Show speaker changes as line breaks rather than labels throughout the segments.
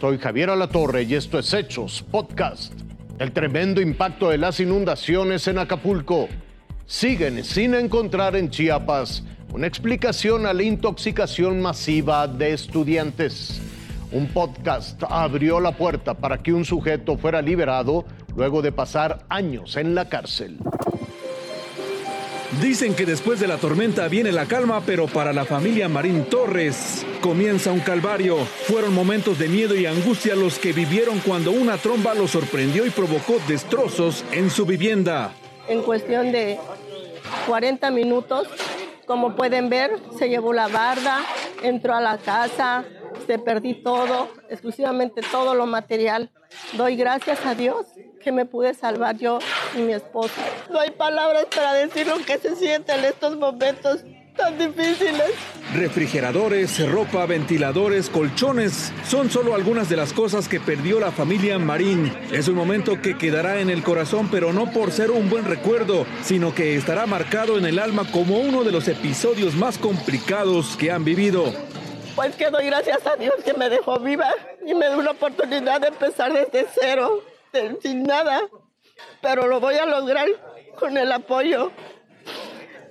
Soy Javier Alatorre y esto es Hechos Podcast. El tremendo impacto de las inundaciones en Acapulco. Siguen sin encontrar en Chiapas una explicación a la intoxicación masiva de estudiantes. Un podcast abrió la puerta para que un sujeto fuera liberado luego de pasar años en la cárcel.
Dicen que después de la tormenta viene la calma, pero para la familia Marín Torres comienza un calvario. Fueron momentos de miedo y angustia los que vivieron cuando una tromba los sorprendió y provocó destrozos en su vivienda.
En cuestión de 40 minutos, como pueden ver, se llevó la barda, entró a la casa, se perdí todo, exclusivamente todo lo material. Doy gracias a Dios que me pude salvar yo y mi esposa. No hay palabras para decir lo que se siente en estos momentos tan difíciles.
Refrigeradores, ropa, ventiladores, colchones son solo algunas de las cosas que perdió la familia Marín. Es un momento que quedará en el corazón, pero no por ser un buen recuerdo, sino que estará marcado en el alma como uno de los episodios más complicados que han vivido.
Pues que doy gracias a Dios que me dejó viva y me dio una oportunidad de empezar desde cero sin nada, pero lo voy a lograr con el apoyo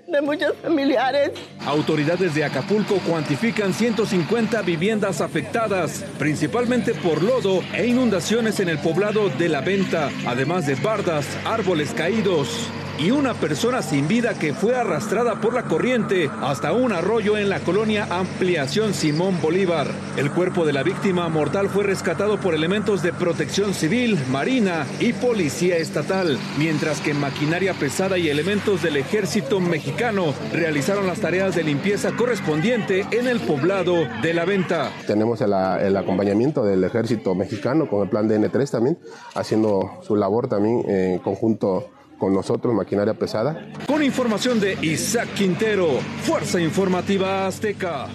de muchos familiares.
Autoridades de Acapulco cuantifican 150 viviendas afectadas, principalmente por lodo e inundaciones en el poblado de La Venta, además de bardas, árboles caídos y una persona sin vida que fue arrastrada por la corriente hasta un arroyo en la colonia Ampliación Simón Bolívar. El cuerpo de la víctima mortal fue rescatado por elementos de protección civil, marina y policía estatal, mientras que maquinaria pesada y elementos del ejército mexicano realizaron las tareas de limpieza correspondiente en el poblado de la venta.
Tenemos el, acompañamiento del ejército mexicano con el plan DN3 también, haciendo su labor también en conjunto con nosotros, maquinaria pesada.
Con información de Isaac Quintero, Fuerza Informativa Azteca.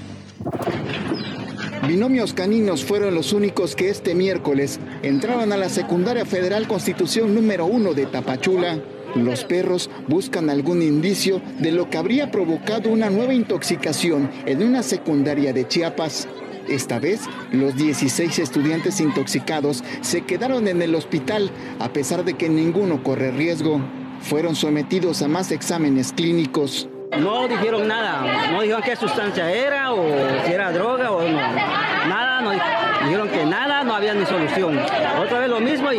Binomios caninos fueron los únicos que este miércoles entraron a la Secundaria Federal Constitución número 1 de Tapachula. Los perros buscan algún indicio de lo que habría provocado una nueva intoxicación en una secundaria de Chiapas. Esta vez, los 16 estudiantes intoxicados se quedaron en el hospital a pesar de que ninguno corre riesgo. Fueron sometidos a más exámenes clínicos.
No dijeron nada, no dijeron qué sustancia era o si era droga o no. Nada, no dijeron que nada, no había ni solución. Otra vez lo mismo y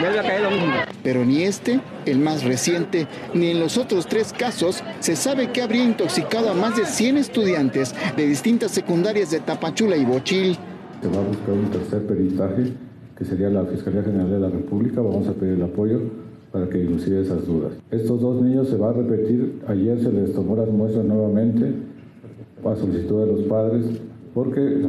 vuelve a caer lo mismo.
Pero ni este, el más reciente, ni en los otros tres casos se sabe que habría intoxicado a más de 100 estudiantes de distintas secundarias de Tapachula y Bochil.
Se va a buscar un tercer peritaje, que sería la Fiscalía General de la República. Vamos a pedir el apoyo para que ilucide esas dudas. Estos dos niños se va a repetir, ayer se les tomó las muestras nuevamente a solicitud de los padres porque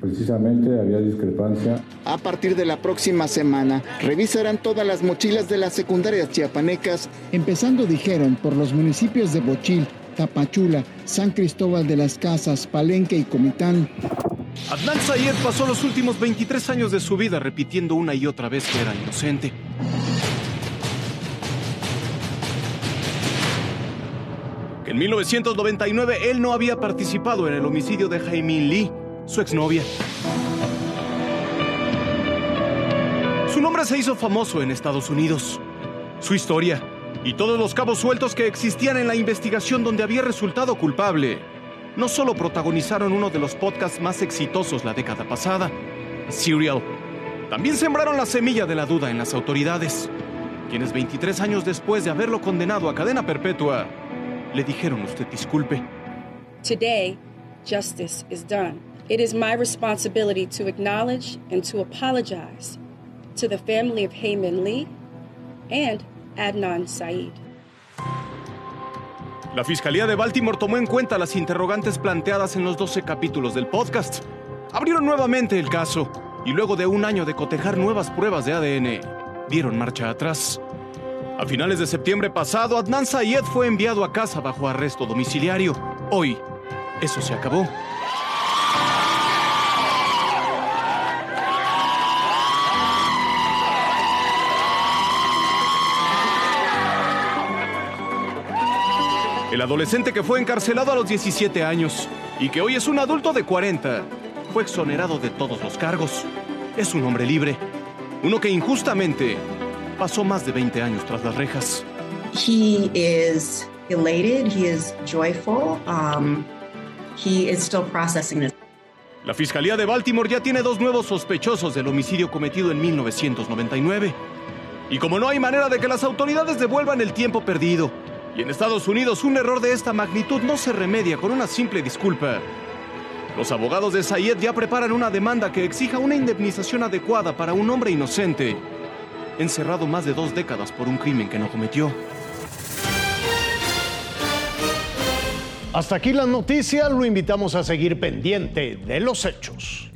precisamente había discrepancia.
A partir de la próxima semana revisarán todas las mochilas de las secundarias chiapanecas, empezando, dijeron, por los municipios de Bochil, Tapachula, San Cristóbal de las Casas, Palenque y Comitán.
Adnan Sayed pasó los últimos 23 años de su vida repitiendo una y otra vez que era inocente. En 1999 él no había participado en el homicidio de Jaime Lee, su exnovia. Su nombre se hizo famoso en Estados Unidos. Su historia y todos los cabos sueltos que existían en la investigación donde había resultado culpable no solo protagonizaron uno de los podcasts más exitosos la década pasada, Serial, también sembraron la semilla de la duda en las autoridades, quienes 23 años después de haberlo condenado a cadena perpetua, le dijeron usted disculpe.
Today, justice is done. It is my responsibility to acknowledge and to apologize to the family of Heyman Lee and Adnan Said.
La Fiscalía de Baltimore tomó en cuenta las interrogantes planteadas en los 12 capítulos del podcast. Abrieron nuevamente el caso y luego de un año de cotejar nuevas pruebas de ADN, dieron marcha atrás. A finales de septiembre pasado, Adnan Sayed fue enviado a casa bajo arresto domiciliario. Hoy, eso se acabó. El adolescente que fue encarcelado a los 17 años y que hoy es un adulto de 40, fue exonerado de todos los cargos.
es un hombre libre. Uno que injustamente pasó más de 20 años tras las rejas.
He is elated, he is joyful, um, he is still processing this.
La Fiscalía de Baltimore ya tiene dos nuevos sospechosos del homicidio cometido en 1999. Y como no hay manera de que las autoridades devuelvan el tiempo perdido, y en Estados Unidos un error de esta magnitud no se remedia con una simple disculpa, los abogados de Sayed ya preparan una demanda que exija una indemnización adecuada para un hombre inocente, encerrado más de dos décadas por un crimen que no cometió.
Hasta aquí las noticias, lo invitamos a seguir pendiente de los hechos.